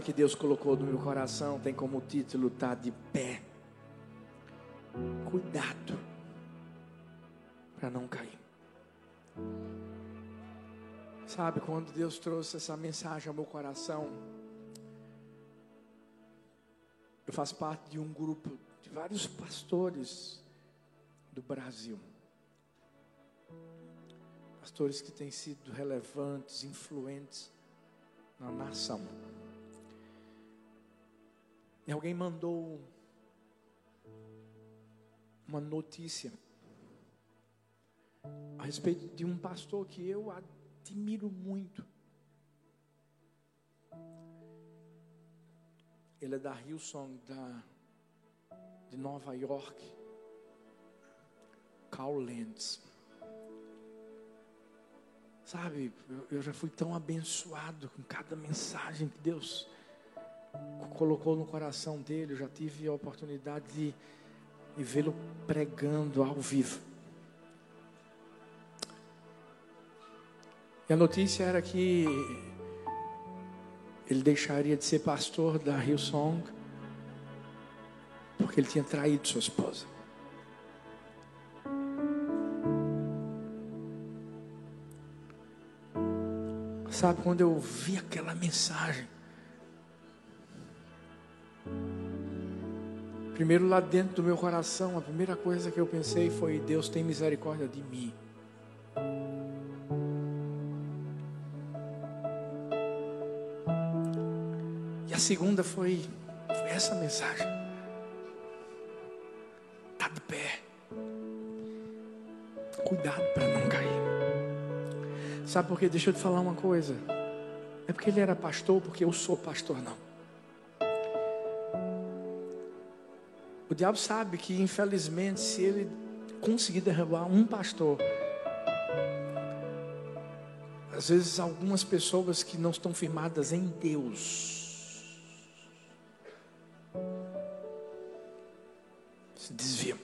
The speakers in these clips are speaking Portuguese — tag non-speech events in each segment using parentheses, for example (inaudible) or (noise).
que Deus colocou no meu coração tem como título Tá de pé. Cuidado para não cair. Sabe, quando Deus trouxe essa mensagem ao meu coração, eu faço parte de um grupo de vários pastores do Brasil. Pastores que têm sido relevantes, influentes na nação. E alguém mandou uma notícia a respeito de um pastor que eu admiro muito. Ele é da Hillsong, da, de Nova York. Carl Lentz. Sabe, eu, já fui tão abençoado com cada mensagem que Deus colocou no coração dele. Eu já tive a oportunidade de, de vê-lo pregando ao vivo. E a notícia era que ele deixaria de ser pastor da Hillsong porque ele tinha traído sua esposa. Sabe, quando eu vi aquela mensagem, primeiro lá dentro do meu coração, a primeira coisa que eu pensei foi: Deus tem misericórdia de mim. E a segunda foi, foi essa mensagem. Tá de pé. Cuidado para não cair. Sabe por quê? Deixa eu te falar uma coisa. É porque ele era pastor, porque eu sou pastor, não. O diabo sabe que, infelizmente, se ele conseguir derrubar um pastor, às vezes algumas pessoas que não estão firmadas em Deus se desviam.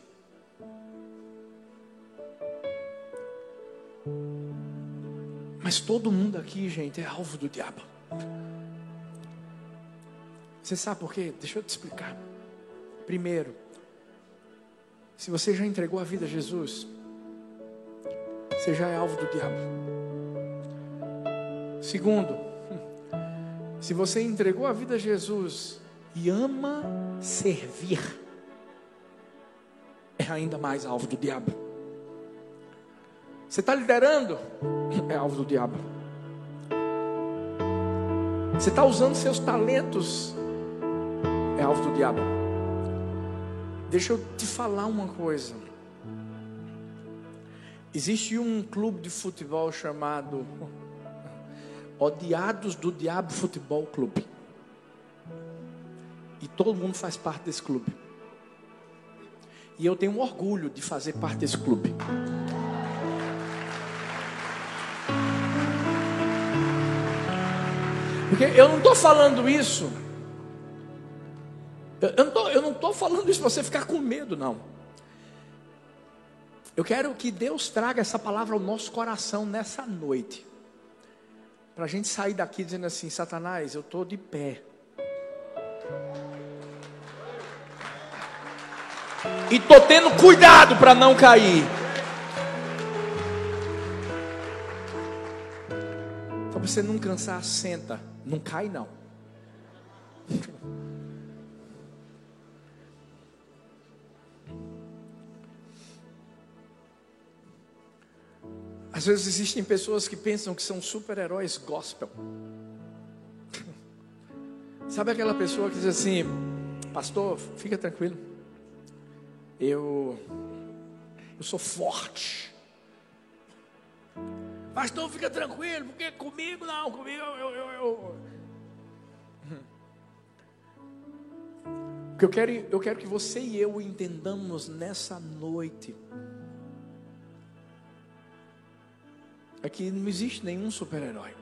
Mas todo mundo aqui, gente, é alvo do diabo. Você sabe por quê? Deixa eu te explicar. Primeiro, se você já entregou a vida a Jesus, você já é alvo do diabo. Segundo, (laughs) se você entregou a vida a Jesus e ama servir, é ainda mais alvo do diabo. Você está liderando, (laughs) é alvo do diabo. Você está usando seus talentos, é alvo do diabo. Deixa eu te falar uma coisa. Existe um clube de futebol chamado Odiados do Diabo Futebol Clube. E todo mundo faz parte desse clube. E eu tenho orgulho de fazer parte desse clube. Porque eu não estou falando isso. Eu não estou falando isso para você ficar com medo, não. Eu quero que Deus traga essa palavra ao nosso coração nessa noite. Para a gente sair daqui dizendo assim: Satanás, eu estou de pé. E estou tendo cuidado para não cair. Para você não cansar, senta. Não cai, não. Às vezes existem pessoas que pensam que são super-heróis gospel. (laughs) Sabe aquela pessoa que diz assim, pastor, fica tranquilo. Eu eu sou forte. Pastor, fica tranquilo, porque comigo não, comigo eu, eu, eu, eu. (laughs) O que eu quero, eu quero que você e eu entendamos nessa noite é que não existe nenhum super-herói.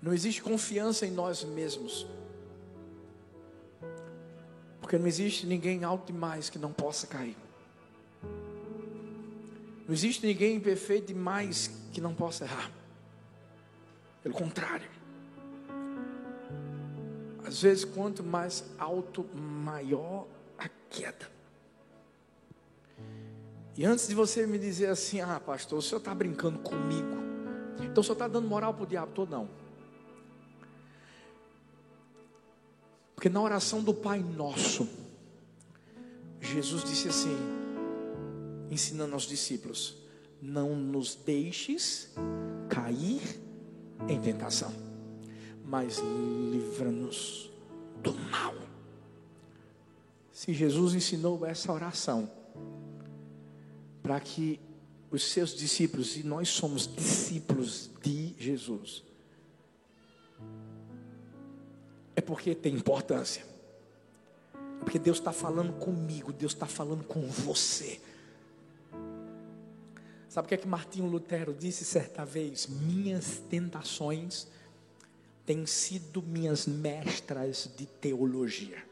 Não existe confiança em nós mesmos. Porque não existe ninguém alto demais que não possa cair. Não existe ninguém perfeito demais que não possa errar. Pelo contrário. Às vezes, quanto mais alto, maior a queda. E antes de você me dizer assim, ah, pastor, o senhor está brincando comigo. Então o senhor está dando moral para o diabo todo, não. Porque na oração do Pai Nosso, Jesus disse assim, ensinando aos discípulos: Não nos deixes cair em tentação, mas livra-nos do mal. Se Jesus ensinou essa oração para que os seus discípulos, e nós somos discípulos de Jesus, é porque tem importância. É porque Deus está falando comigo, Deus está falando com você. Sabe o que é que Martinho Lutero disse certa vez? Minhas tentações têm sido minhas mestras de teologia.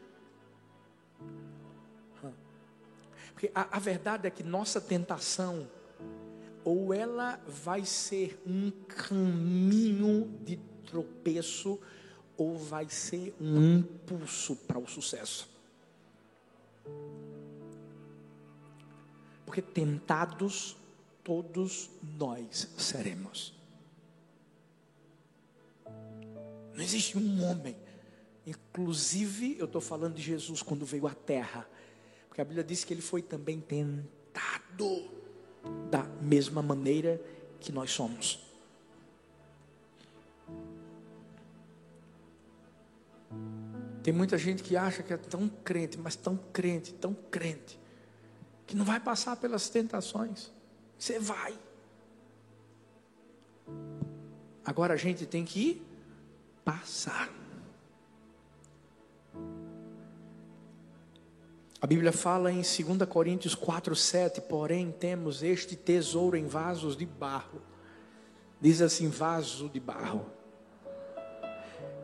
Porque a, a verdade é que nossa tentação, ou ela vai ser um caminho de tropeço, ou vai ser um impulso para o sucesso. Porque tentados todos nós seremos. Não existe um homem, inclusive eu estou falando de Jesus quando veio à terra, porque a Bíblia diz que ele foi também tentado da mesma maneira que nós somos. Tem muita gente que acha que é tão crente, mas tão crente, tão crente, que não vai passar pelas tentações. Você vai. Agora a gente tem que passar. A Bíblia fala em 2 Coríntios 4, 7, porém temos este tesouro em vasos de barro. Diz assim, vaso de barro.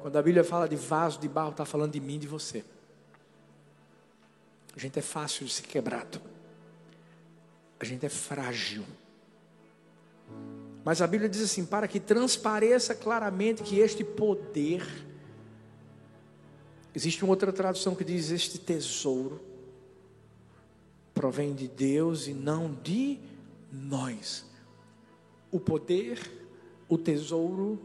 Quando a Bíblia fala de vaso de barro, está falando de mim de você. A gente é fácil de ser quebrado. A gente é frágil. Mas a Bíblia diz assim: para que transpareça claramente que este poder, existe uma outra tradução que diz este tesouro, provém de Deus e não de nós. O poder, o tesouro,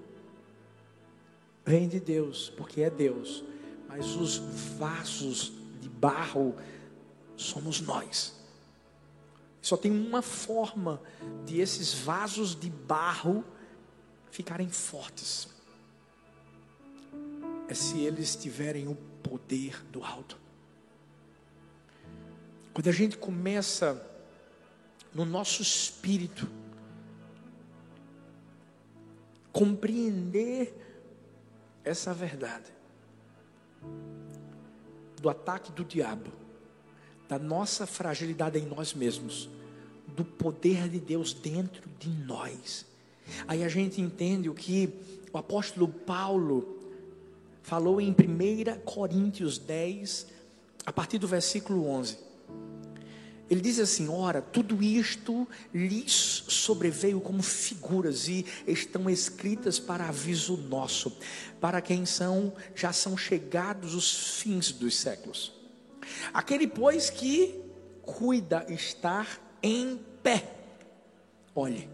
vem de Deus, porque é Deus, mas os vasos de barro somos nós. Só tem uma forma de esses vasos de barro ficarem fortes. É se eles tiverem o poder do alto. Quando a gente começa no nosso espírito compreender essa verdade do ataque do diabo, da nossa fragilidade em nós mesmos, do poder de Deus dentro de nós. Aí a gente entende o que o apóstolo Paulo falou em 1 Coríntios 10, a partir do versículo 11. Ele diz assim: ora, tudo isto lhes sobreveio como figuras e estão escritas para aviso nosso, para quem são já são chegados os fins dos séculos. Aquele pois que cuida estar em pé. Olhe,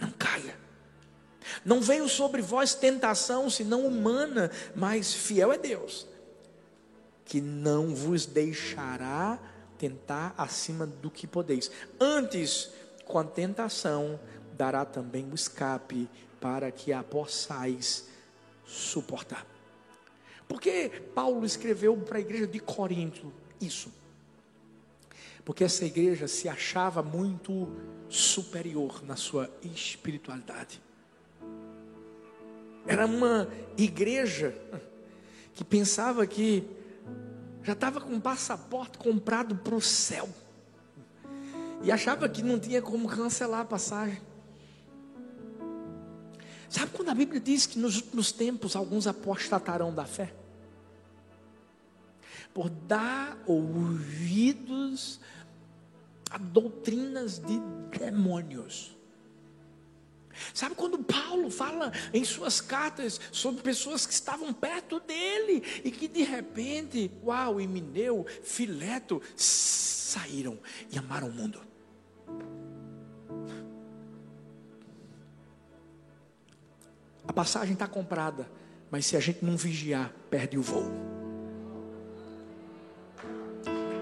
não caia. Não veio sobre vós tentação senão humana, mas fiel é Deus, que não vos deixará tentar acima do que podeis. Antes, com a tentação, dará também o escape para que a possais suportar. Porque Paulo escreveu para a igreja de Corinto isso? Porque essa igreja se achava muito superior na sua espiritualidade. Era uma igreja que pensava que já estava com um passaporte comprado para o céu. E achava que não tinha como cancelar a passagem. Sabe quando a Bíblia diz que nos últimos tempos alguns apostatarão da fé? Por dar ouvidos a doutrinas de demônios. Sabe quando Paulo fala em suas cartas sobre pessoas que estavam perto dele e que de repente, uau, Emineu, Fileto saíram e amaram o mundo. A passagem está comprada, mas se a gente não vigiar, perde o voo.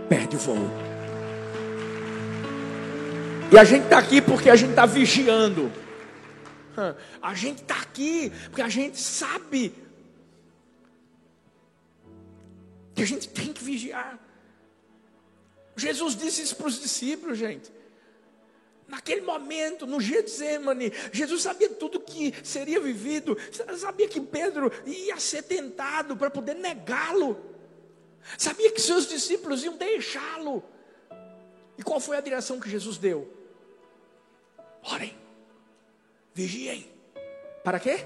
Perde o voo. E a gente está aqui porque a gente está vigiando. A gente está aqui porque a gente sabe que a gente tem que vigiar. Jesus disse isso para os discípulos, gente. Naquele momento, no Getsemane, Jesus sabia tudo que seria vivido, sabia que Pedro ia ser tentado para poder negá-lo, sabia que seus discípulos iam deixá-lo. E qual foi a direção que Jesus deu? Orem, vigiem. Para quê?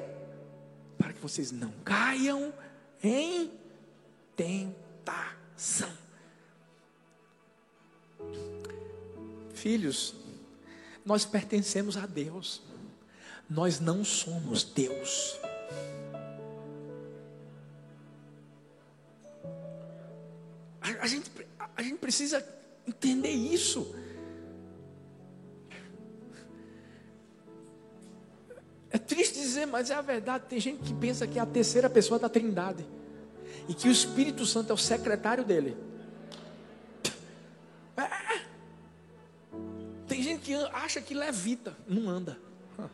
Para que vocês não caiam em tentação. Filhos, nós pertencemos a Deus, nós não somos Deus. A, a gente, a gente precisa entender isso. Triste dizer, mas é a verdade. Tem gente que pensa que é a terceira pessoa da Trindade e que o Espírito Santo é o secretário dele. que acha que levita, não anda. (laughs)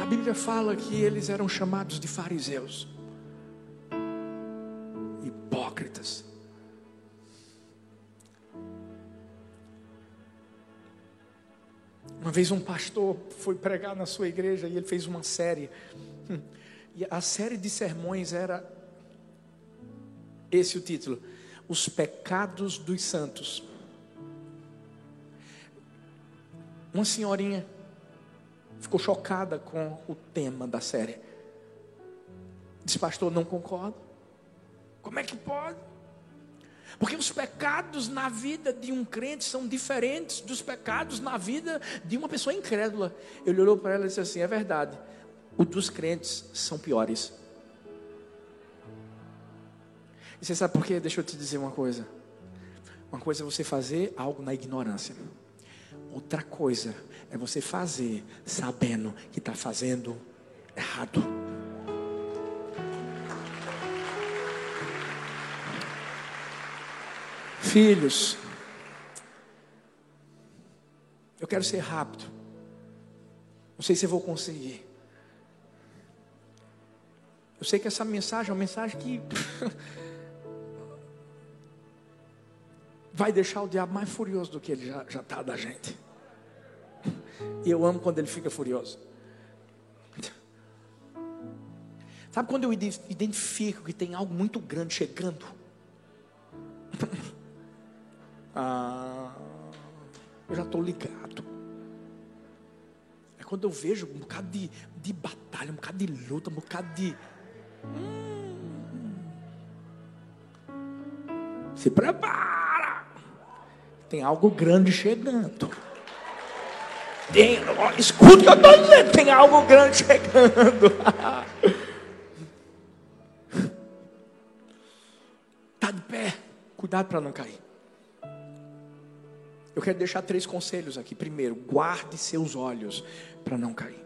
A Bíblia fala que eles eram chamados de fariseus, vez um pastor foi pregar na sua igreja e ele fez uma série. E a série de sermões era esse o título: os pecados dos santos. Uma senhorinha ficou chocada com o tema da série. Disse, pastor, não concordo. Como é que pode? Porque os pecados na vida de um crente são diferentes dos pecados na vida de uma pessoa incrédula. Ele olhou para ela e disse assim: é verdade, os dos crentes são piores. E você sabe por quê? Deixa eu te dizer uma coisa. Uma coisa é você fazer algo na ignorância. Outra coisa é você fazer sabendo que está fazendo errado. Filhos, eu quero ser rápido. Não sei se eu vou conseguir. Eu sei que essa mensagem é uma mensagem que (laughs) vai deixar o diabo mais furioso do que ele já está da gente. E eu amo quando ele fica furioso. Sabe quando eu identifico que tem algo muito grande chegando? (laughs) ah, eu já estou ligado. É quando eu vejo um bocado de, de batalha, um bocado de luta, um bocado de. Hum, se prepara. Tem algo grande chegando. Tem, ó, escuta eu estou dizendo, tem algo grande chegando. Está (laughs) de pé, cuidado para não cair. Eu quero deixar três conselhos aqui. Primeiro, guarde seus olhos para não cair.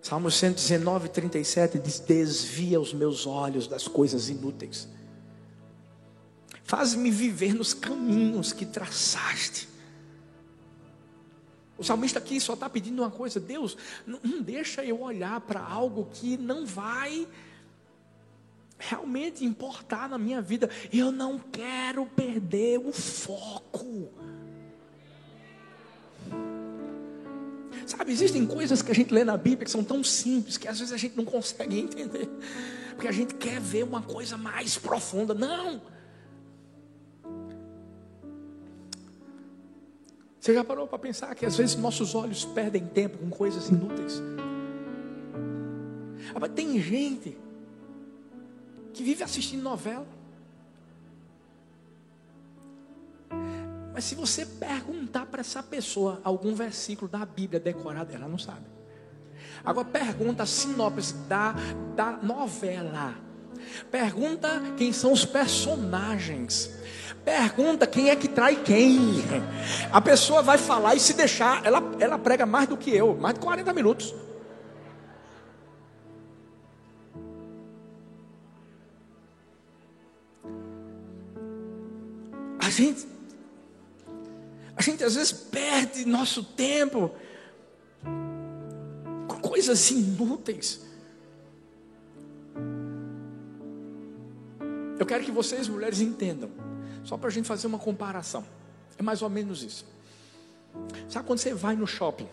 Salmo 119, 37 diz: Desvia os meus olhos das coisas inúteis Faz-me viver nos caminhos que traçaste. O salmista aqui só está pedindo uma coisa: Deus, não, deixa eu olhar para algo que não vai realmente importar na minha vida. Eu não quero perder o foco. Sabe, existem coisas que a gente lê na Bíblia que são tão simples que às vezes a gente não consegue (laughs) entender, porque a gente quer ver uma coisa mais profunda. Não. Você já parou para pensar que às vezes nossos olhos perdem tempo com coisas inúteis? Ah, mas tem gente que vive assistindo novela. Mas se você perguntar para essa pessoa algum versículo da Bíblia decorado, ela não sabe. Agora pergunta a sinopse da, da novela. Pergunta quem são os personagens. Pergunta quem é que trai quem. A pessoa vai falar e se deixar, ela, ela prega mais do que eu, mais de 40 minutos. A gente, a gente às vezes perde nosso tempo com coisas inúteis. Eu quero que vocês, mulheres, entendam. Só para a gente fazer uma comparação. É mais ou menos isso. Sabe quando você vai no shopping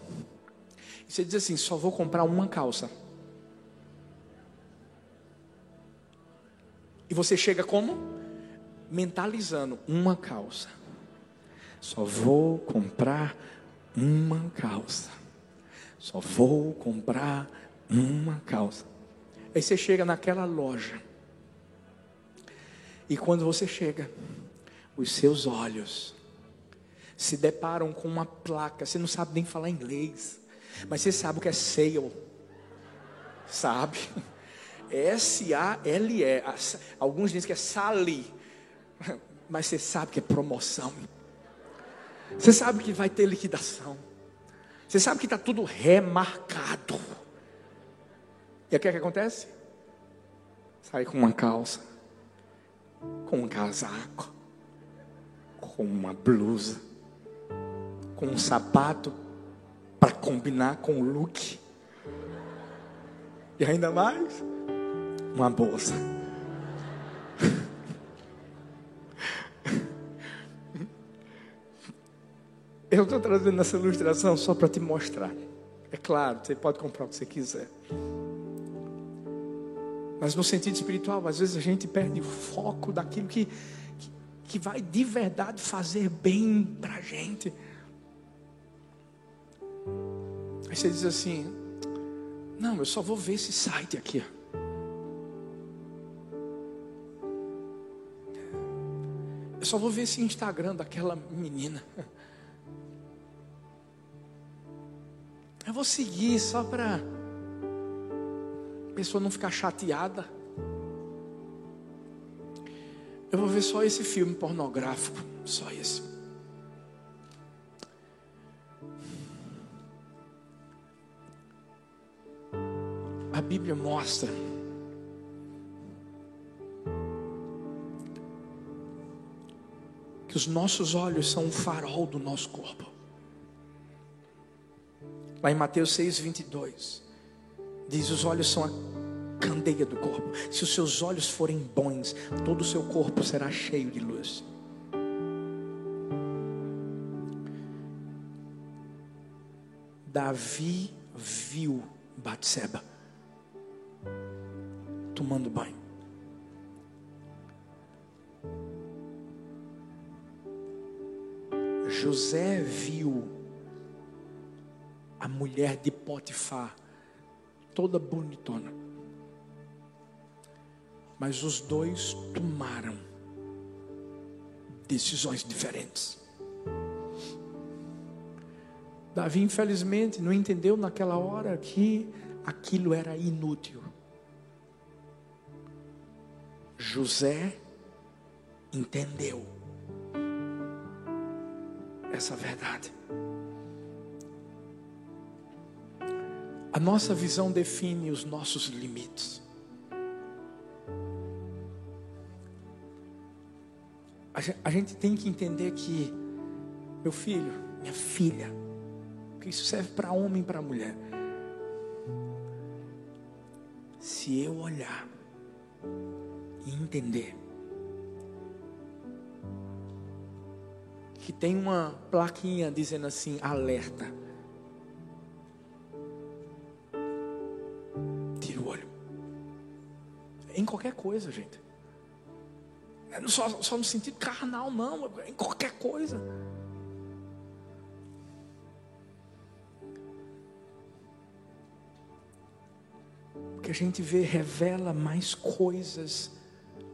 e você diz assim: só vou comprar uma calça. E você chega como? Mentalizando: uma calça. Só vou comprar uma calça. Só vou comprar uma calça. Aí você chega naquela loja. E quando você chega, os seus olhos se deparam com uma placa, você não sabe nem falar inglês, mas você sabe o que é sale. Sabe? S-A-L-E. Alguns dizem que é sali, (laughs) mas você sabe que é promoção. Você sabe que vai ter liquidação. Você sabe que está tudo remarcado. E o que, é que acontece? Sai com uma calça com um casaco, com uma blusa, com um sapato para combinar com o look. E ainda mais, uma bolsa. Eu estou trazendo essa ilustração só para te mostrar. É claro, você pode comprar o que você quiser. Mas no sentido espiritual, às vezes a gente perde o foco daquilo que, que, que vai de verdade fazer bem para a gente. Aí você diz assim: Não, eu só vou ver esse site aqui. Eu só vou ver esse Instagram daquela menina. Eu vou seguir só para pessoa não ficar chateada. Eu vou ver só esse filme pornográfico, só esse. A Bíblia mostra que os nossos olhos são o farol do nosso corpo. Lá em Mateus 6, 22. Diz: os olhos são a candeia do corpo. Se os seus olhos forem bons, todo o seu corpo será cheio de luz. Davi viu Batseba tomando banho. José viu a mulher de Potifar toda bonitona. Mas os dois tomaram decisões diferentes. Davi, infelizmente, não entendeu naquela hora que aquilo era inútil. José entendeu essa verdade. A nossa visão define os nossos limites. A gente tem que entender que, meu filho, minha filha, que isso serve para homem e para mulher. Se eu olhar e entender que tem uma plaquinha dizendo assim, alerta em qualquer coisa, gente. Só, só no sentido carnal, não, em qualquer coisa. O que a gente vê revela mais coisas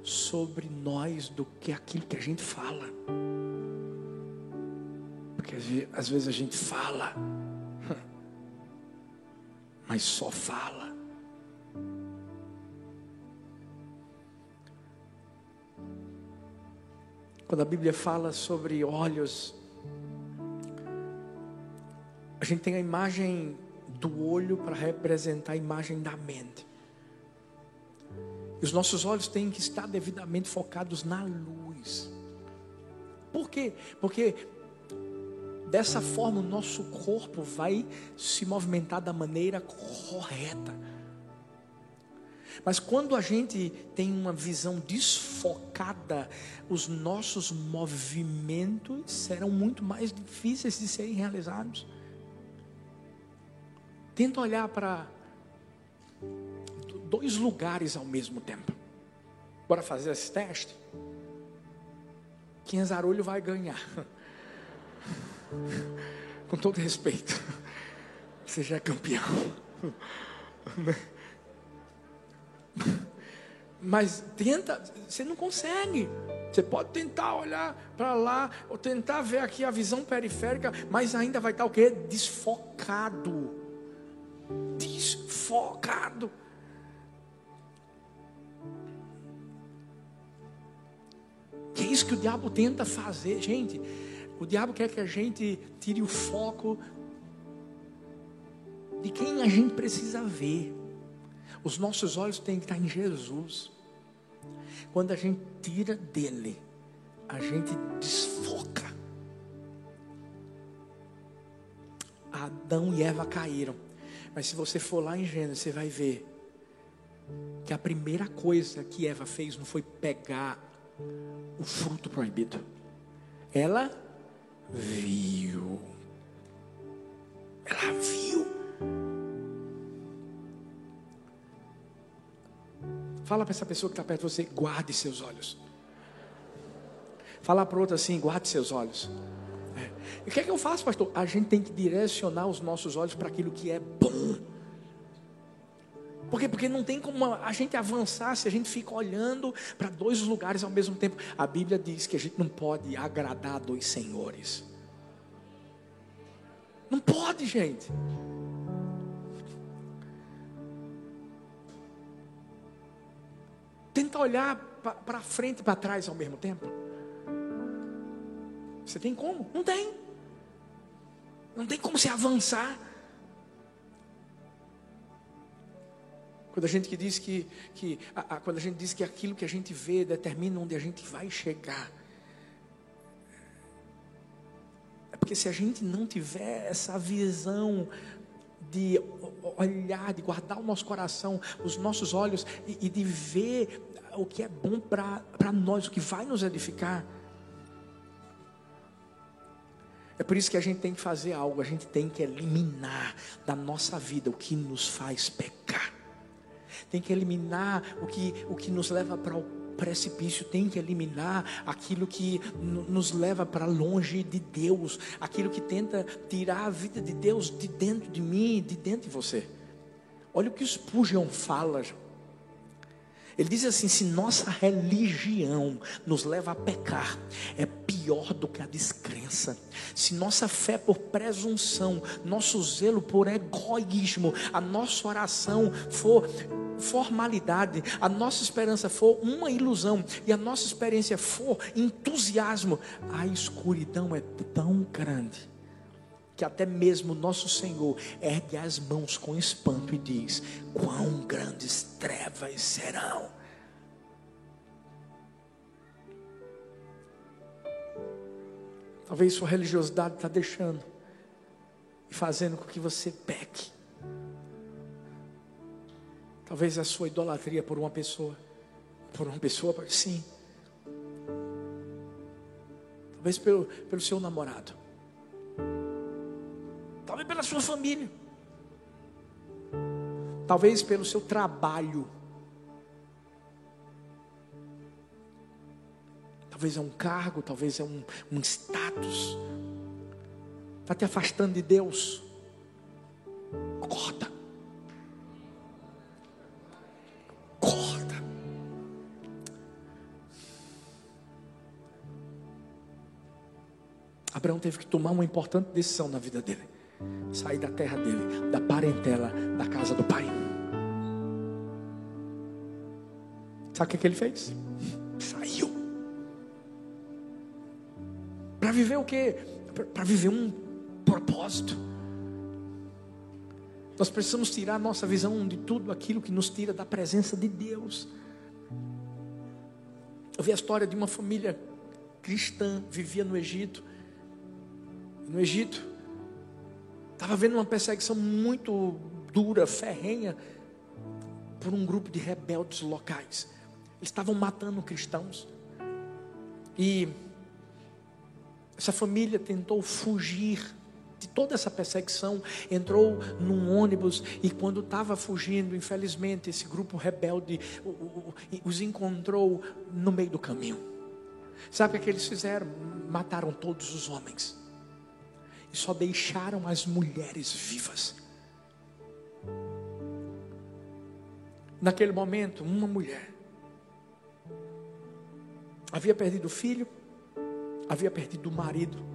sobre nós do que aquilo que a gente fala. Porque às vezes a gente fala, (laughs) mas só fala. Quando a Bíblia fala sobre olhos, a gente tem a imagem do olho para representar a imagem da mente. E os nossos olhos têm que estar devidamente focados na luz. Por quê? Porque dessa forma o nosso corpo vai se movimentar da maneira correta. Mas quando a gente tem uma visão desfocada, os nossos movimentos serão muito mais difíceis de serem realizados. Tenta olhar para dois lugares ao mesmo tempo. Bora fazer esse teste? Quem é zarolho vai ganhar. (laughs) Com todo respeito. (laughs) Você já é campeão. (laughs) Mas tenta, você não consegue. Você pode tentar olhar para lá, ou tentar ver aqui a visão periférica, mas ainda vai estar o que? Desfocado. Desfocado. Que é isso que o diabo tenta fazer, gente. O diabo quer que a gente tire o foco de quem a gente precisa ver. Os nossos olhos têm que estar em Jesus. Quando a gente tira dele, a gente desfoca. Adão e Eva caíram. Mas se você for lá em Gênesis, você vai ver que a primeira coisa que Eva fez não foi pegar o fruto proibido. Ela viu. Ela viu. Fala para essa pessoa que está perto de você, guarde seus olhos. Fala para outra assim, guarde seus olhos. É. E o que é que eu faço, pastor? A gente tem que direcionar os nossos olhos para aquilo que é bom. Por quê? Porque não tem como a gente avançar se a gente fica olhando para dois lugares ao mesmo tempo. A Bíblia diz que a gente não pode agradar dois senhores. Não pode, gente. Tenta olhar para frente e para trás ao mesmo tempo. Você tem como? Não tem. Não tem como se avançar. Quando a gente diz que, que a, a, quando a gente diz que aquilo que a gente vê determina onde a gente vai chegar. É porque se a gente não tiver essa visão de olhar, de guardar o nosso coração, os nossos olhos e, e de ver o que é bom para nós, o que vai nos edificar. É por isso que a gente tem que fazer algo, a gente tem que eliminar da nossa vida o que nos faz pecar tem que eliminar o que, o que nos leva para o precipício, tem que eliminar aquilo que nos leva para longe de Deus, aquilo que tenta tirar a vida de Deus de dentro de mim, de dentro de você. Olha o que Spurgeon fala. Ele diz assim: se nossa religião nos leva a pecar, é pior do que a descrença. Se nossa fé por presunção, nosso zelo por egoísmo, a nossa oração for formalidade, a nossa esperança for uma ilusão e a nossa experiência for entusiasmo, a escuridão é tão grande que até mesmo nosso Senhor ergue as mãos com espanto e diz: Quão grandes trevas serão. Talvez sua religiosidade está deixando e fazendo com que você peque. Talvez a sua idolatria por uma pessoa. Por uma pessoa, sim. Talvez pelo, pelo seu namorado. Talvez pela sua família. Talvez pelo seu trabalho. Talvez é um cargo, talvez é um, um status. Está te afastando de Deus. Corta. Abraão teve que tomar uma importante decisão na vida dele: sair da terra dele, da parentela, da casa do pai. Sabe o que, é que ele fez? Saiu. Para viver o quê? Para viver um propósito. Nós precisamos tirar nossa visão de tudo aquilo que nos tira da presença de Deus. Eu vi a história de uma família cristã, vivia no Egito. No Egito, estava vendo uma perseguição muito dura, ferrenha, por um grupo de rebeldes locais. Eles estavam matando cristãos. E essa família tentou fugir de toda essa perseguição, entrou num ônibus e quando estava fugindo, infelizmente, esse grupo rebelde os encontrou no meio do caminho. Sabe o que eles fizeram? Mataram todos os homens e só deixaram as mulheres vivas. Naquele momento, uma mulher havia perdido o filho, havia perdido o marido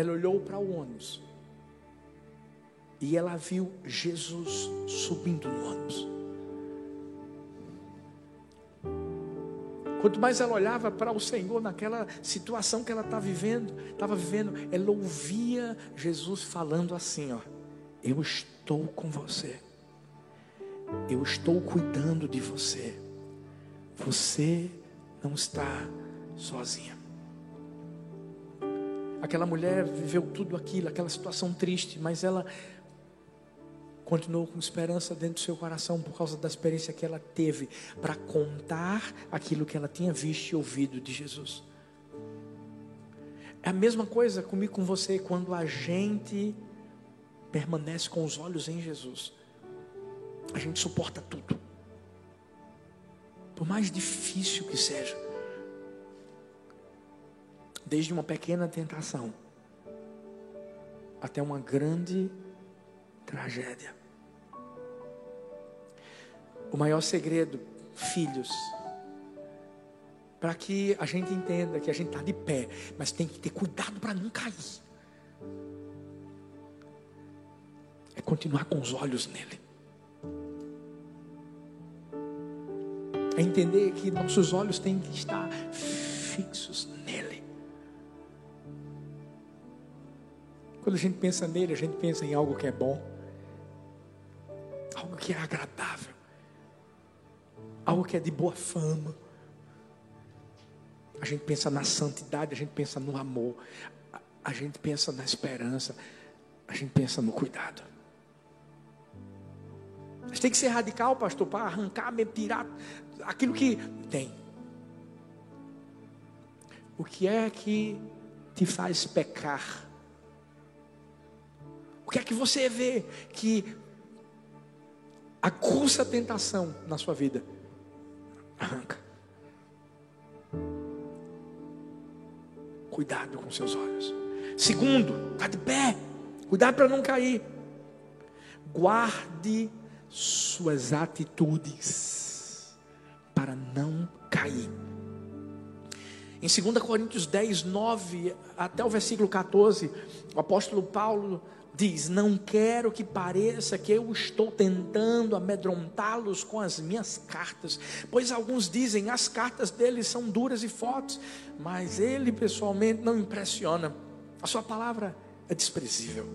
ela olhou para o ônibus e ela viu Jesus subindo no ônibus. Quanto mais ela olhava para o Senhor naquela situação que ela estava tá vivendo, estava vivendo, ela ouvia Jesus falando assim, ó: Eu estou com você. Eu estou cuidando de você. Você não está sozinha. Aquela mulher viveu tudo aquilo, aquela situação triste, mas ela continuou com esperança dentro do seu coração por causa da experiência que ela teve para contar aquilo que ela tinha visto e ouvido de Jesus. É a mesma coisa comigo com você quando a gente permanece com os olhos em Jesus. A gente suporta tudo. Por mais difícil que seja desde uma pequena tentação até uma grande tragédia. O maior segredo, filhos, para que a gente entenda que a gente está de pé, mas tem que ter cuidado para não cair. É continuar com os olhos nele. É entender que nossos olhos têm que estar fixos nele. Quando a gente pensa nele, a gente pensa em algo que é bom, algo que é agradável, algo que é de boa fama. A gente pensa na santidade, a gente pensa no amor, a gente pensa na esperança, a gente pensa no cuidado. Gente tem que ser radical, pastor, para arrancar, tirar aquilo que tem. O que é que te faz pecar? O que é que você vê que acusa a tentação na sua vida? Arranca. Cuidado com seus olhos. Segundo, está de pé. Cuidado para não cair. Guarde suas atitudes para não cair. Em 2 Coríntios 10, 9 até o versículo 14, o apóstolo Paulo diz: Não quero que pareça que eu estou tentando amedrontá-los com as minhas cartas, pois alguns dizem as cartas dele são duras e fortes, mas ele pessoalmente não impressiona. A sua palavra é desprezível.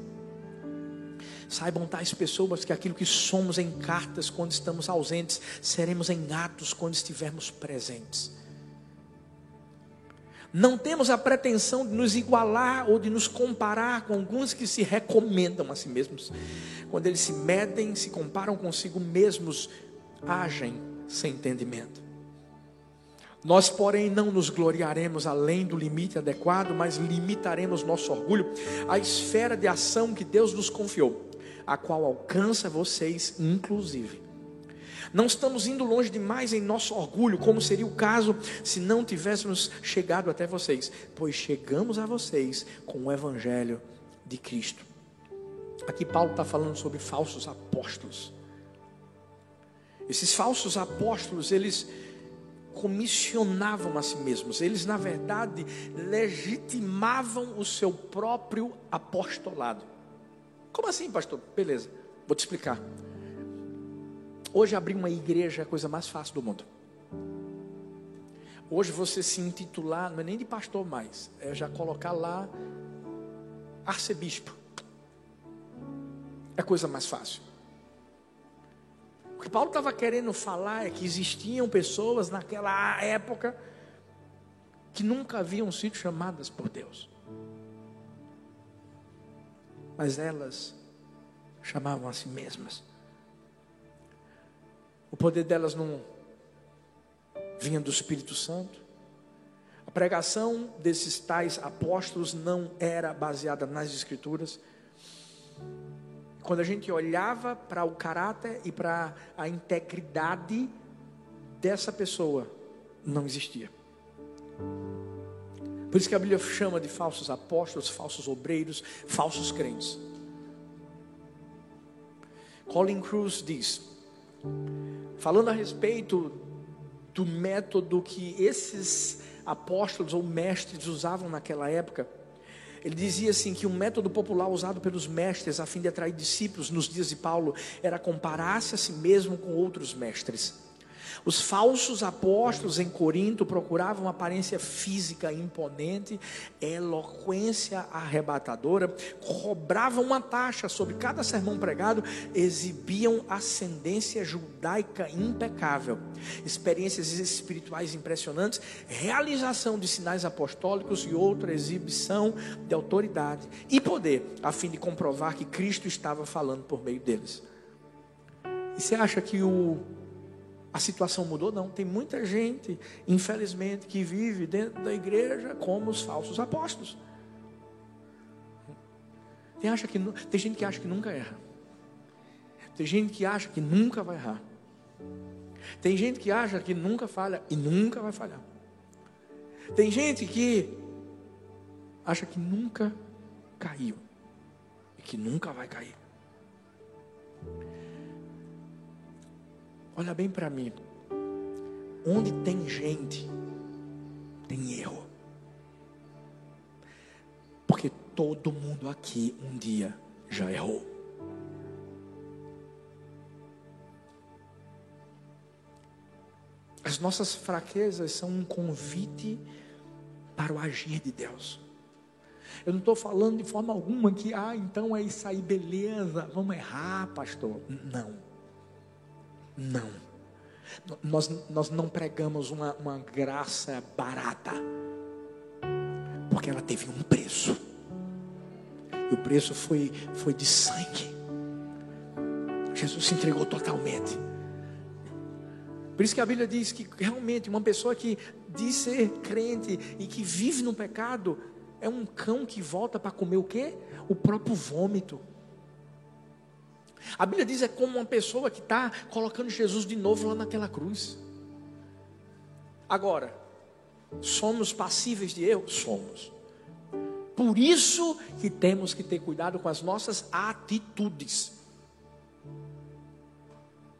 Saibam tais pessoas que aquilo que somos em cartas quando estamos ausentes, seremos em atos quando estivermos presentes. Não temos a pretensão de nos igualar ou de nos comparar com alguns que se recomendam a si mesmos. Quando eles se medem, se comparam consigo mesmos, agem sem entendimento. Nós, porém, não nos gloriaremos além do limite adequado, mas limitaremos nosso orgulho à esfera de ação que Deus nos confiou, a qual alcança vocês, inclusive. Não estamos indo longe demais em nosso orgulho, como seria o caso se não tivéssemos chegado até vocês, pois chegamos a vocês com o Evangelho de Cristo. Aqui Paulo está falando sobre falsos apóstolos. Esses falsos apóstolos, eles comissionavam a si mesmos, eles na verdade legitimavam o seu próprio apostolado. Como assim, pastor? Beleza, vou te explicar. Hoje abrir uma igreja é a coisa mais fácil do mundo. Hoje você se intitular, não é nem de pastor mais, é já colocar lá arcebispo. É a coisa mais fácil. O que Paulo estava querendo falar é que existiam pessoas naquela época que nunca haviam sido chamadas por Deus. Mas elas chamavam a si mesmas. O poder delas não vinha do Espírito Santo. A pregação desses tais apóstolos não era baseada nas Escrituras. Quando a gente olhava para o caráter e para a integridade dessa pessoa, não existia. Por isso que a Bíblia chama de falsos apóstolos, falsos obreiros, falsos crentes. Colin Cruz diz, falando a respeito do método que esses apóstolos ou mestres usavam naquela época. Ele dizia assim que um método popular usado pelos mestres a fim de atrair discípulos nos dias de Paulo era comparar-se a si mesmo com outros mestres. Os falsos apóstolos em Corinto procuravam aparência física imponente, eloquência arrebatadora, cobravam uma taxa sobre cada sermão pregado, exibiam ascendência judaica impecável, experiências espirituais impressionantes, realização de sinais apostólicos e outra exibição de autoridade e poder, a fim de comprovar que Cristo estava falando por meio deles. E você acha que o a situação mudou? Não. Tem muita gente, infelizmente, que vive dentro da igreja como os falsos apóstolos. Tem, acha que, tem gente que acha que nunca erra. Tem gente que acha que nunca vai errar. Tem gente que acha que nunca falha e nunca vai falhar. Tem gente que acha que nunca caiu e que nunca vai cair. Olha bem para mim. Onde tem gente, tem erro. Porque todo mundo aqui um dia já errou. As nossas fraquezas são um convite para o agir de Deus. Eu não estou falando de forma alguma que, ah, então é isso aí, beleza, vamos errar, pastor. Não. Não. Nós, nós não pregamos uma, uma graça barata, porque ela teve um preço, e o preço foi, foi de sangue. Jesus se entregou totalmente. Por isso que a Bíblia diz que realmente uma pessoa que diz ser crente e que vive no pecado é um cão que volta para comer o quê? O próprio vômito. A Bíblia diz é como uma pessoa que está colocando Jesus de novo lá naquela cruz. Agora, somos passíveis de erro? Somos. Por isso que temos que ter cuidado com as nossas atitudes.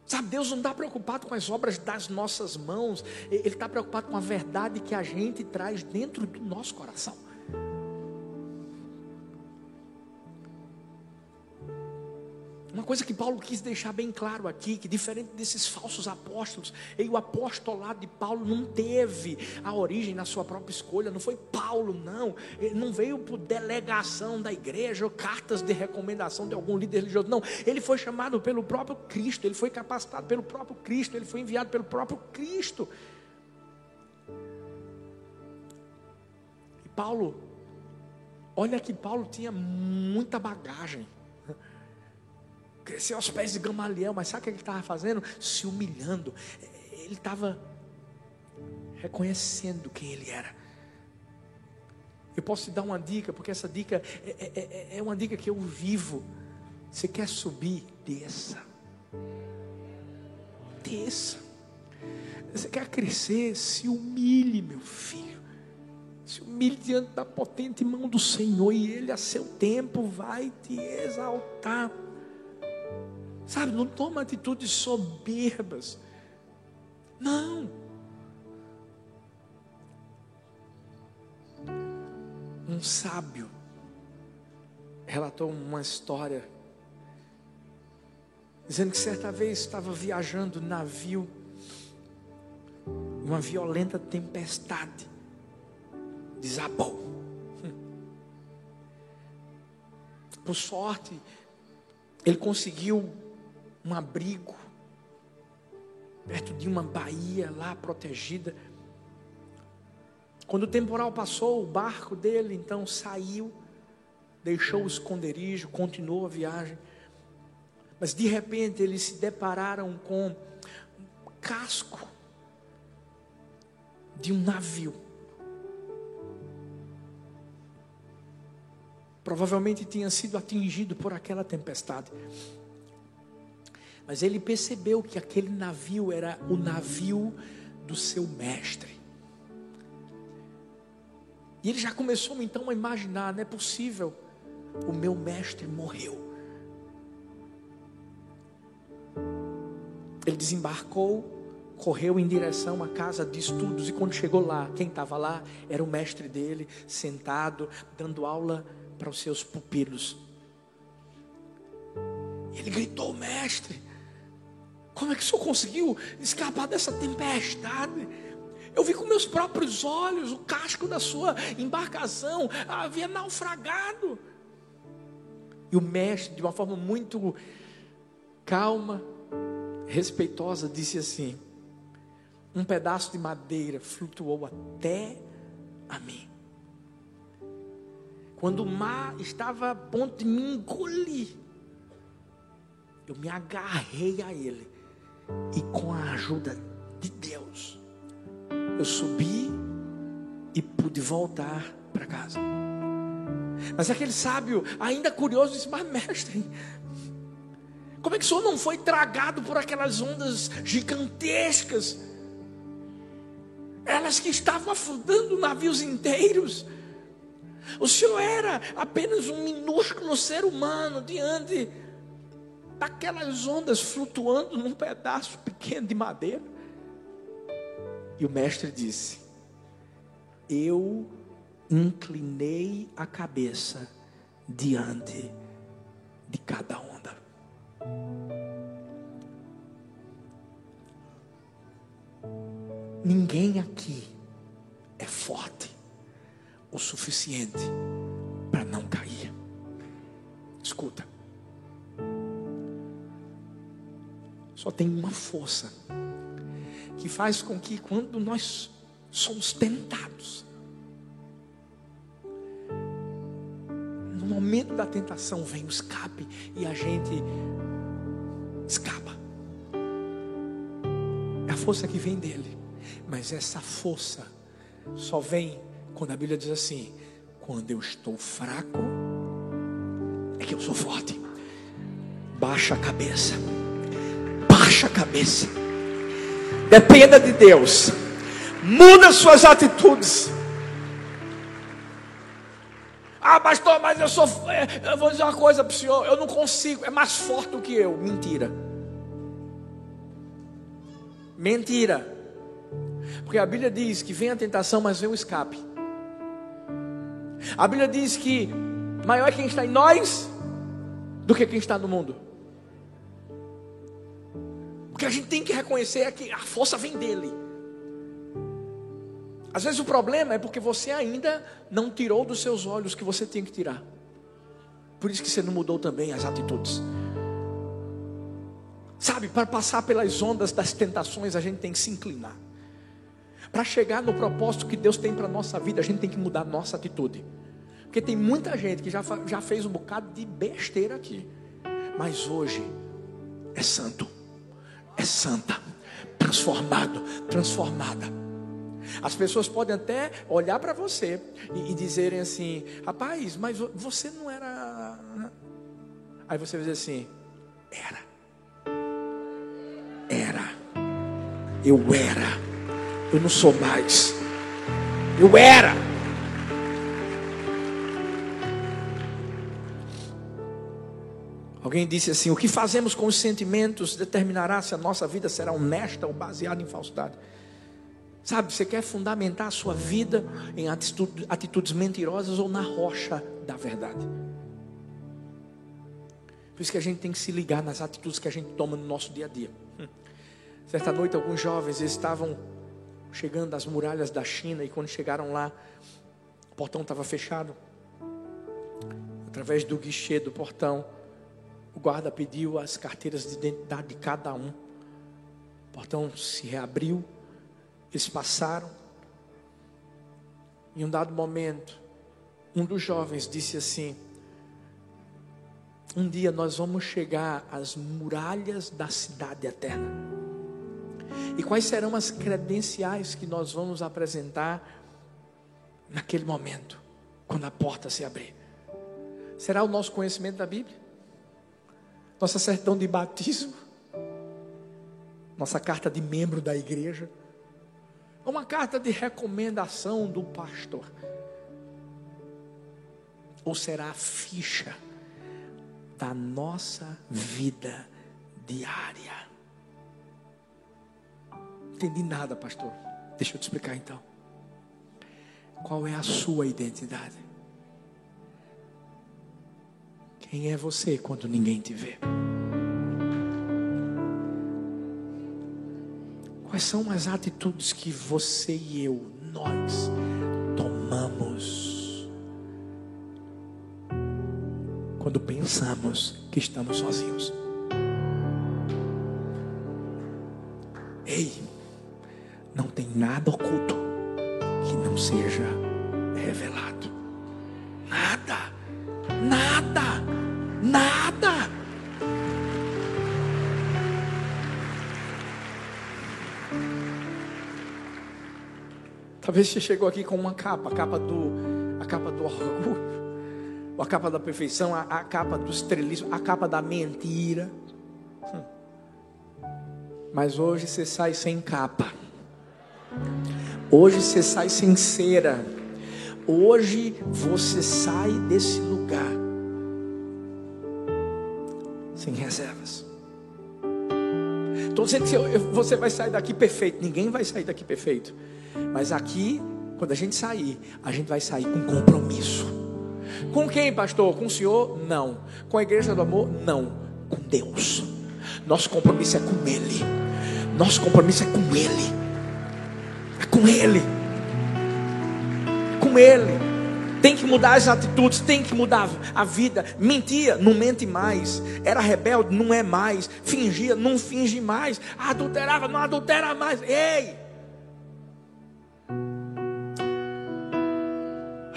Sabe, Deus não está preocupado com as obras das nossas mãos, Ele está preocupado com a verdade que a gente traz dentro do nosso coração. Coisa que Paulo quis deixar bem claro aqui, que diferente desses falsos apóstolos, e o apostolado de Paulo não teve a origem na sua própria escolha, não foi Paulo, não. Ele não veio por delegação da igreja ou cartas de recomendação de algum líder religioso, não. Ele foi chamado pelo próprio Cristo, ele foi capacitado pelo próprio Cristo, ele foi enviado pelo próprio Cristo. E Paulo, olha que Paulo tinha muita bagagem cresceu aos pés de Gamaliel, mas sabe o que ele estava fazendo? Se humilhando. Ele estava reconhecendo quem ele era. Eu posso te dar uma dica, porque essa dica é, é, é, é uma dica que eu vivo. Você quer subir? Desça. Desça. Você quer crescer? Se humilhe, meu filho. Se humilhe diante da potente mão do Senhor, e Ele, a seu tempo, vai te exaltar. Sabe, não toma atitudes soberbas. Não. Um sábio relatou uma história dizendo que certa vez estava viajando navio uma violenta tempestade desabou. Por sorte, ele conseguiu um abrigo perto de uma baía lá protegida. Quando o temporal passou, o barco dele então saiu, deixou o esconderijo, continuou a viagem. Mas de repente eles se depararam com um casco de um navio. Provavelmente tinha sido atingido por aquela tempestade. Mas ele percebeu que aquele navio era o navio do seu mestre. E ele já começou então a imaginar: não é possível, o meu mestre morreu. Ele desembarcou, correu em direção à casa de estudos, e quando chegou lá, quem estava lá era o mestre dele, sentado, dando aula para os seus pupilos. Ele gritou: Mestre, como é que o senhor conseguiu escapar dessa tempestade? Eu vi com meus próprios olhos o casco da sua embarcação havia naufragado. E o mestre, de uma forma muito calma, respeitosa, disse assim: Um pedaço de madeira flutuou até a mim. Quando o mar estava a ponto de me engolir, eu me agarrei a ele e com a ajuda de Deus, eu subi e pude voltar para casa. Mas aquele sábio, ainda curioso, disse: Mas mestre, como é que o senhor não foi tragado por aquelas ondas gigantescas? Elas que estavam afundando navios inteiros. O senhor era apenas um minúsculo ser humano diante daquelas ondas flutuando num pedaço pequeno de madeira. E o mestre disse: Eu inclinei a cabeça diante de cada onda. Ninguém aqui é forte o suficiente para não cair. Escuta. Só tem uma força que faz com que quando nós somos tentados, no momento da tentação vem o escape e a gente escapa. É a força que vem dele. Mas essa força só vem quando a Bíblia diz assim: quando eu estou fraco, é que eu sou forte. Baixa a cabeça, baixa a cabeça, dependa de Deus, muda suas atitudes. Ah, pastor, mas eu sou. É, eu vou dizer uma coisa para o senhor: eu não consigo, é mais forte do que eu. Mentira. Mentira. Porque a Bíblia diz que vem a tentação, mas vem o escape. A Bíblia diz que maior é quem está em nós do que quem está no mundo. O que a gente tem que reconhecer é que a força vem dele. Às vezes o problema é porque você ainda não tirou dos seus olhos o que você tem que tirar. Por isso que você não mudou também as atitudes. Sabe, para passar pelas ondas das tentações, a gente tem que se inclinar. Para chegar no propósito que Deus tem para a nossa vida, a gente tem que mudar a nossa atitude. Porque tem muita gente que já, já fez um bocado de besteira aqui. Mas hoje é santo, é santa, transformado, transformada. As pessoas podem até olhar para você e, e, dizerem assim: rapaz, mas você não era. Aí você vai dizer assim: era. Era. Eu era. Eu não sou mais. Eu era. Alguém disse assim: o que fazemos com os sentimentos determinará se a nossa vida será honesta ou baseada em falsidade. Sabe, você quer fundamentar a sua vida em atitudes, mentirosas ou na rocha da verdade. Por isso que a gente tem que se ligar nas atitudes que a gente toma no nosso dia a dia. (laughs) Certa noite, alguns jovens estavam chegando às muralhas da China e quando chegaram lá, o portão estava fechado. Através do guichê do portão, o guarda pediu as carteiras de identidade de cada um. O portão se reabriu, eles passaram. Em um dado momento, um dos jovens disse assim: Um dia nós vamos chegar às muralhas da cidade eterna. E quais serão as credenciais que nós vamos apresentar naquele momento, quando a porta se abrir? Será o nosso conhecimento da Bíblia? Nossa certidão de batismo? Nossa carta de membro da igreja? Uma carta de recomendação do pastor? Ou será a ficha da nossa vida diária? Não entendi nada, pastor. Deixa eu te explicar então. Qual é a sua identidade? Quem é você quando ninguém te vê? Quais são as atitudes que você e eu, nós, tomamos quando pensamos que estamos sozinhos? Talvez você chegou aqui com uma capa, a capa do, a capa do orgulho, (laughs) a capa da perfeição, a, a capa do estrelismo, a capa da mentira. Hum. Mas hoje você sai sem capa. Hoje você sai sem cera. Hoje você sai desse lugar Estou dizendo que você vai sair daqui perfeito. Ninguém vai sair daqui perfeito. Mas aqui, quando a gente sair, a gente vai sair com compromisso. Com quem, pastor? Com o Senhor? Não. Com a igreja do amor? Não. Com Deus. Nosso compromisso é com Ele. Nosso compromisso é com Ele. É com Ele. É com Ele. Tem que mudar as atitudes, tem que mudar a vida. Mentia, não mente mais. Era rebelde, não é mais. Fingia, não finge mais. Adulterava, não adultera mais. Ei!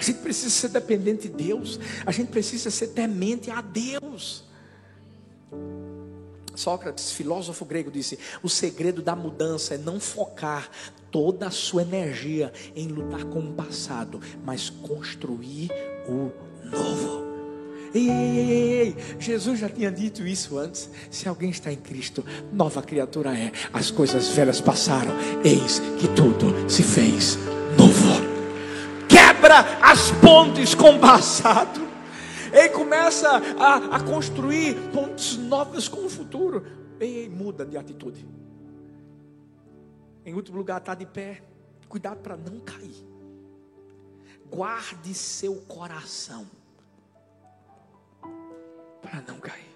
A gente precisa ser dependente de Deus. A gente precisa ser temente a Deus. Sócrates, filósofo grego, disse: o segredo da mudança é não focar toda a sua energia em lutar com o passado, mas construir o novo. Ei, ei, ei, ei, Jesus já tinha dito isso antes. Se alguém está em Cristo, nova criatura é. As coisas velhas passaram, eis que tudo se fez novo quebra as pontes com o passado. Ele começa a, a construir pontes novas com o futuro. Ei, muda de atitude. Em último lugar, está de pé. Cuidado para não cair. Guarde seu coração. Para não cair.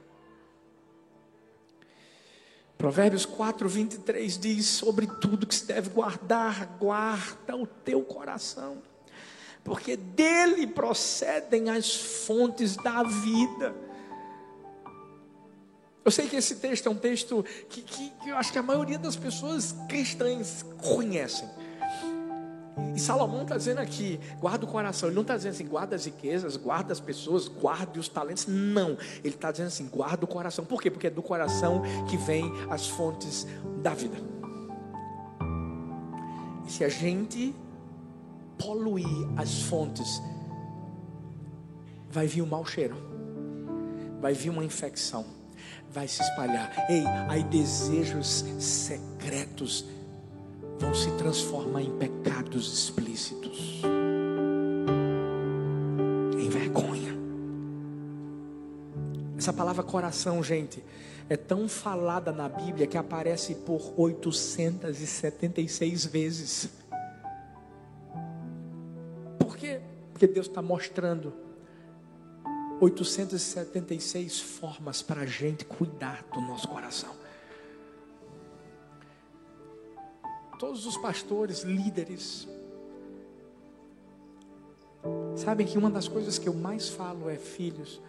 Provérbios 4, 23 diz: Sobre tudo que se deve guardar, guarda o teu coração porque dele procedem as fontes da vida. Eu sei que esse texto é um texto que, que, que, eu acho que a maioria das pessoas cristãs conhecem. E Salomão está dizendo aqui, guarda o coração. Ele não está dizendo assim, guarda as riquezas, guarda as pessoas, guarde os talentos. Não. Ele está dizendo assim, guarda o coração. Por quê? Porque é do coração que vem as fontes da vida. E se a gente poluir as fontes, vai vir um mau cheiro, vai vir uma infecção, vai se espalhar. Ei, aí desejos secretos vão se transformar em pecados explícitos, em vergonha. Essa palavra coração, gente, é tão falada na Bíblia que aparece por 876 vezes. Porque Deus está mostrando 876 formas para a gente cuidar do nosso coração. Todos os pastores, líderes, sabem que uma das coisas que eu mais falo é: filhos,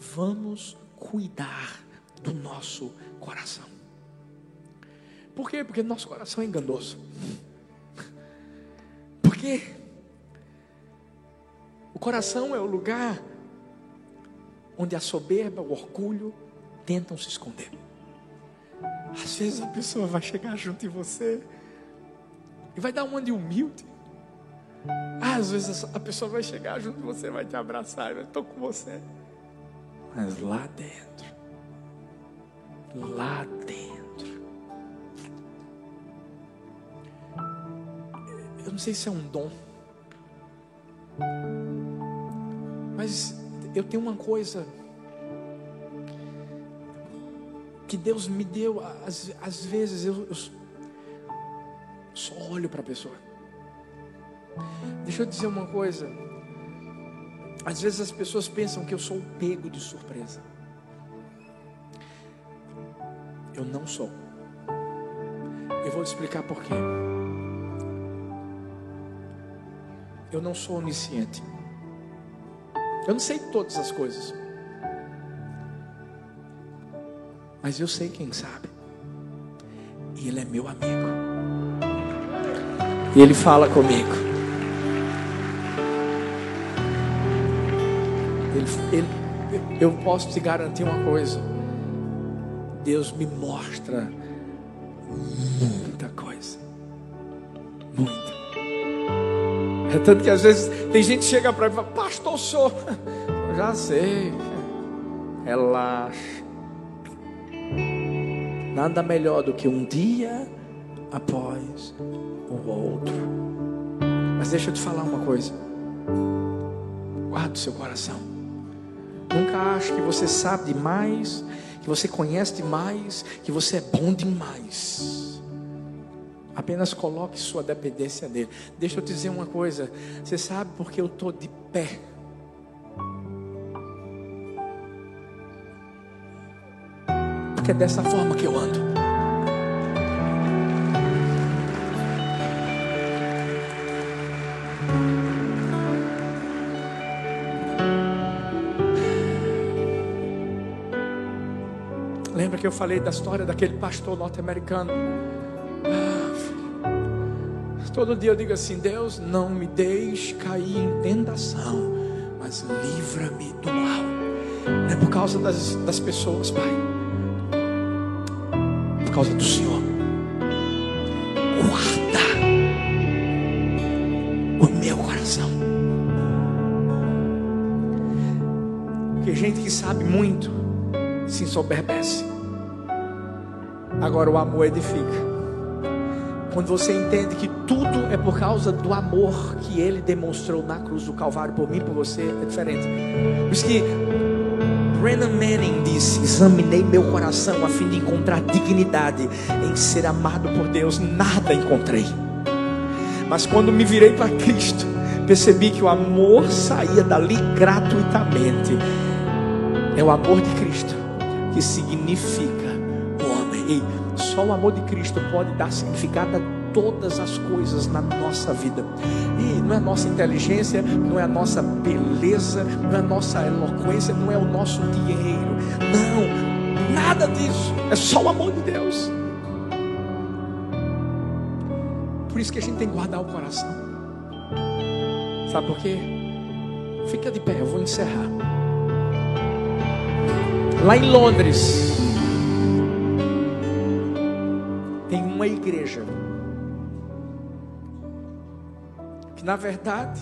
vamos cuidar do nosso coração. Por quê? Porque nosso coração é enganoso. (laughs) Por quê? Coração é o lugar onde a soberba, o orgulho tentam se esconder. Às vezes a pessoa vai chegar junto de você e vai dar uma de humilde. Às vezes a pessoa vai chegar junto de você, vai te abraçar vai estou com você. Mas lá dentro, lá dentro, eu não sei se é um dom, mas eu tenho uma coisa que Deus me deu, às, às vezes eu, eu só olho para a pessoa. Deixa eu dizer uma coisa. Às vezes as pessoas pensam que eu sou pego de surpresa. Eu não sou. Eu vou explicar por quê. Eu não sou onisciente. Eu não sei todas as coisas. Mas eu sei quem sabe. E Ele é meu amigo. E Ele fala comigo. Ele, ele, eu posso te garantir uma coisa. Deus me mostra É tanto que às vezes tem gente que chega para mim e fala, pastor, sou. Eu já sei. Relaxa. Nada melhor do que um dia após o outro. Mas deixa eu te falar uma coisa. Guarda o seu coração. Nunca ache que você sabe demais, que você conhece demais, que você é bom demais. Apenas coloque sua dependência nele. Deixa eu te dizer uma coisa. Você sabe porque eu estou de pé? Porque é dessa forma que eu ando. Lembra que eu falei da história daquele pastor norte-americano? Todo dia eu digo assim: Deus, não me deixe cair em tentação, mas livra-me do mal. Não é por causa das, das pessoas, Pai, é por causa do Senhor. Guarda o meu coração. Porque gente que sabe muito se ensoberbece. Agora o amor edifica. Quando você entende que tudo é por causa do amor que ele demonstrou na cruz do Calvário por mim, por você, é diferente. Por isso que Brennan Manning disse: Examinei meu coração a fim de encontrar dignidade em ser amado por Deus. Nada encontrei. Mas quando me virei para Cristo, percebi que o amor saía dali gratuitamente. É o amor de Cristo que significa o homem. Só o amor de Cristo pode dar significado a todas as coisas na nossa vida. E não é nossa inteligência, não é a nossa beleza, não é a nossa eloquência, não é o nosso dinheiro. Não, nada disso. É só o amor de Deus. Por isso que a gente tem que guardar o coração. Sabe por quê? Fica de pé, eu vou encerrar. Lá em Londres, igreja que, na verdade,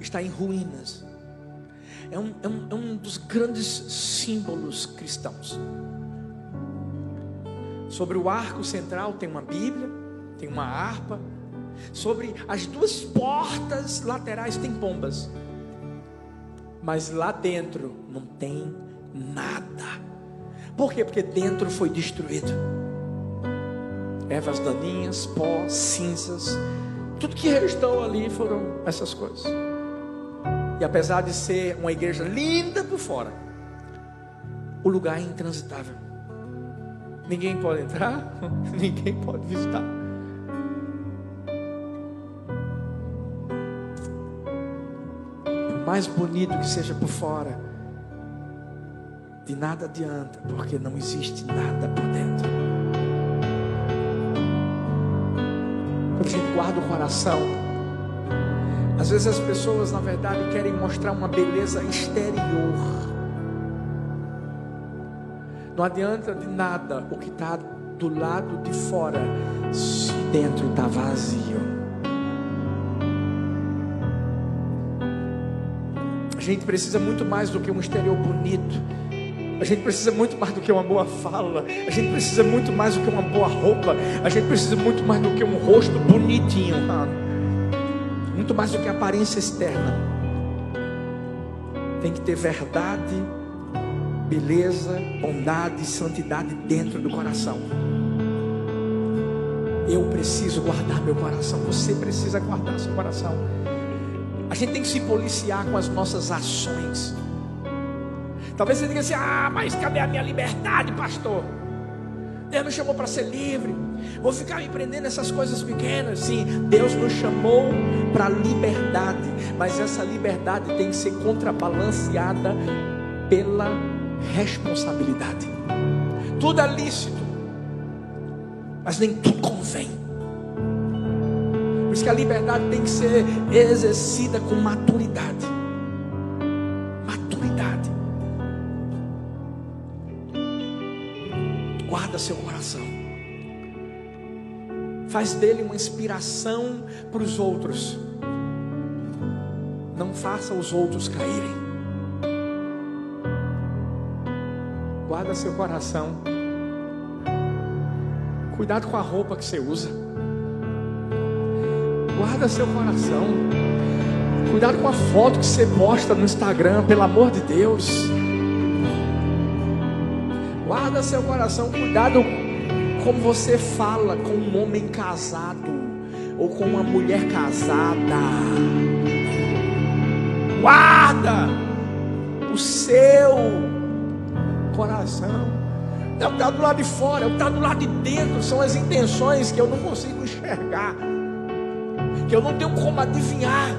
está em ruínas. É um, é um, é um dos grandes símbolos cristãos. Sobre o arco central tem uma Bíblia, tem uma harpa. Sobre as duas portas laterais tem pombas. Mas lá dentro não tem nada. Por quê? Porque dentro foi destruído ervas daninhas, pó, cinzas, tudo que restou ali foram essas coisas. E apesar de ser uma igreja linda por fora, o lugar é intransitável. Ninguém pode entrar, (laughs) ninguém pode visitar. Por mais bonito que seja por fora, de nada adianta, porque não existe nada por dentro. Gente guarda o coração, às vezes as pessoas, na verdade, querem mostrar uma beleza exterior. Não adianta de nada o que está do lado de fora, se dentro está vazio. A gente precisa muito mais do que um exterior bonito. A gente precisa muito mais do que uma boa fala. A gente precisa muito mais do que uma boa roupa. A gente precisa muito mais do que um rosto bonitinho. Muito mais do que aparência externa. Tem que ter verdade, beleza, bondade e santidade dentro do coração. Eu preciso guardar meu coração. Você precisa guardar seu coração. A gente tem que se policiar com as nossas ações. Talvez você diga assim: ah, mas cadê a minha liberdade, pastor? Deus me chamou para ser livre. Vou ficar me prendendo nessas coisas pequenas. Sim, Deus nos chamou para liberdade. Mas essa liberdade tem que ser contrabalanceada pela responsabilidade. Tudo é lícito, mas nem tudo convém. Por isso que a liberdade tem que ser exercida com maturidade. Guarda seu coração. Faz dele uma inspiração para os outros. Não faça os outros caírem. Guarda seu coração. Cuidado com a roupa que você usa. Guarda seu coração. Cuidado com a foto que você posta no Instagram, pelo amor de Deus. Guarda seu coração, cuidado como você fala com um homem casado ou com uma mulher casada. Guarda o seu coração. É o que está do lado de fora, é o que está do lado de dentro. São as intenções que eu não consigo enxergar, que eu não tenho como adivinhar.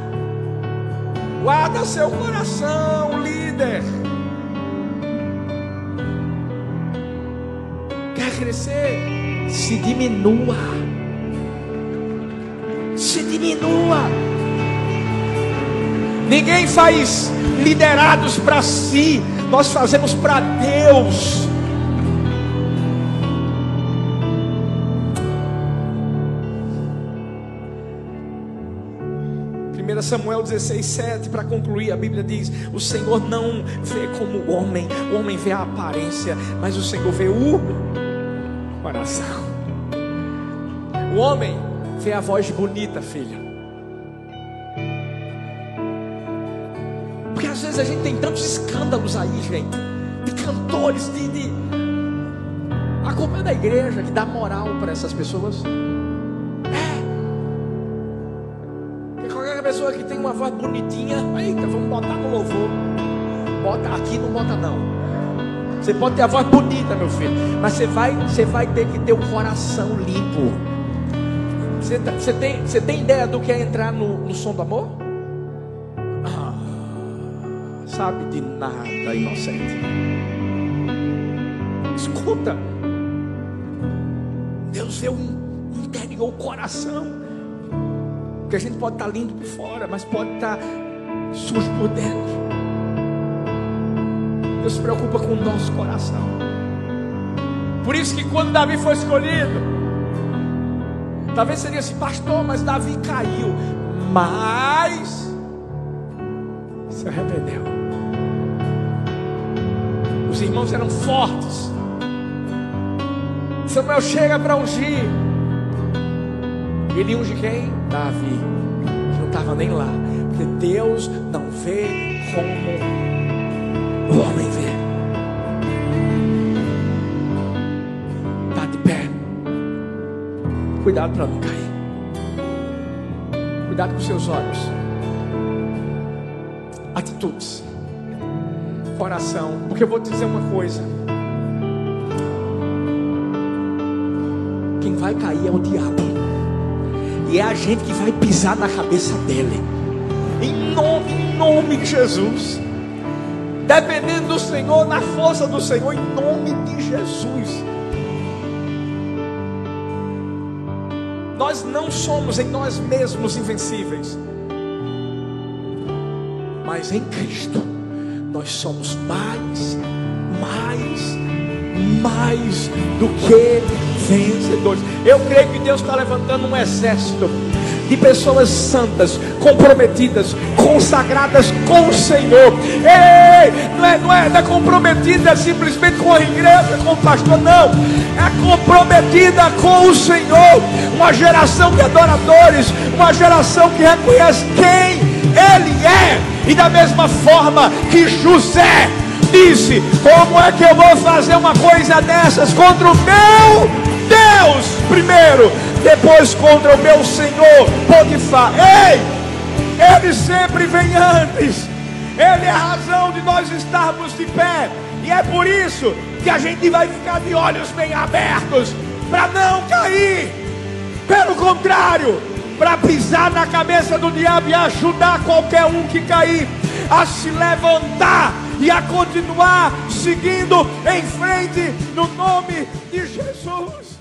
Guarda seu coração, líder. Crescer, se diminua. Se diminua. Ninguém faz liderados para si, nós fazemos para Deus. Samuel 16, 7, para concluir, a Bíblia diz: O Senhor não vê como o homem, o homem vê a aparência, mas o Senhor vê o coração. O homem vê a voz bonita, filha. Porque às vezes a gente tem tantos escândalos aí, gente, de cantores, de, de... a culpa é da igreja que dá moral para essas pessoas. É. qualquer pessoa que tem uma voz bonitinha, eita, vamos botar no louvor. Bota aqui, não bota não. Você pode ter a voz bonita, meu filho, mas você vai, você vai ter que ter o coração limpo. Você, tá, você, tem, você tem ideia do que é entrar no, no som do amor? Ah, sabe de nada, inocente. Escuta. Deus vê o interior, o coração. Que a gente pode estar lindo por fora, mas pode estar sujo por dentro. Deus se preocupa com o nosso coração. Por isso que quando Davi foi escolhido, talvez seria assim, pastor, mas Davi caiu, mas se arrependeu. Os irmãos eram fortes. Samuel chega para ungir. Ele unge quem? Davi. Que não estava nem lá. Porque Deus não vê como o homem vê. Está de pé. Cuidado para não cair. Cuidado com seus olhos. atitudes. Oração. Porque eu vou te dizer uma coisa. Quem vai cair é o diabo. E é a gente que vai pisar na cabeça dele. Em nome, em nome de Jesus. Dependendo do Senhor, na força do Senhor, em nome de Jesus. Nós não somos em nós mesmos invencíveis. Mas em Cristo nós somos mais, mais, mais do que vencedores. Eu creio que Deus está levantando um exército de pessoas santas, comprometidas, consagradas com o Senhor. Ei, não é, não é, não é comprometida simplesmente com a igreja, com o pastor, não. É comprometida com o Senhor. Uma geração de adoradores, uma geração que reconhece quem Ele é. E da mesma forma que José disse: Como é que eu vou fazer uma coisa dessas contra o meu Deus primeiro? depois contra o meu senhor Potifar. Ei, ele sempre vem antes. Ele é a razão de nós estarmos de pé. E é por isso que a gente vai ficar de olhos bem abertos para não cair. Pelo contrário, para pisar na cabeça do diabo e ajudar qualquer um que cair a se levantar e a continuar seguindo em frente no nome de Jesus.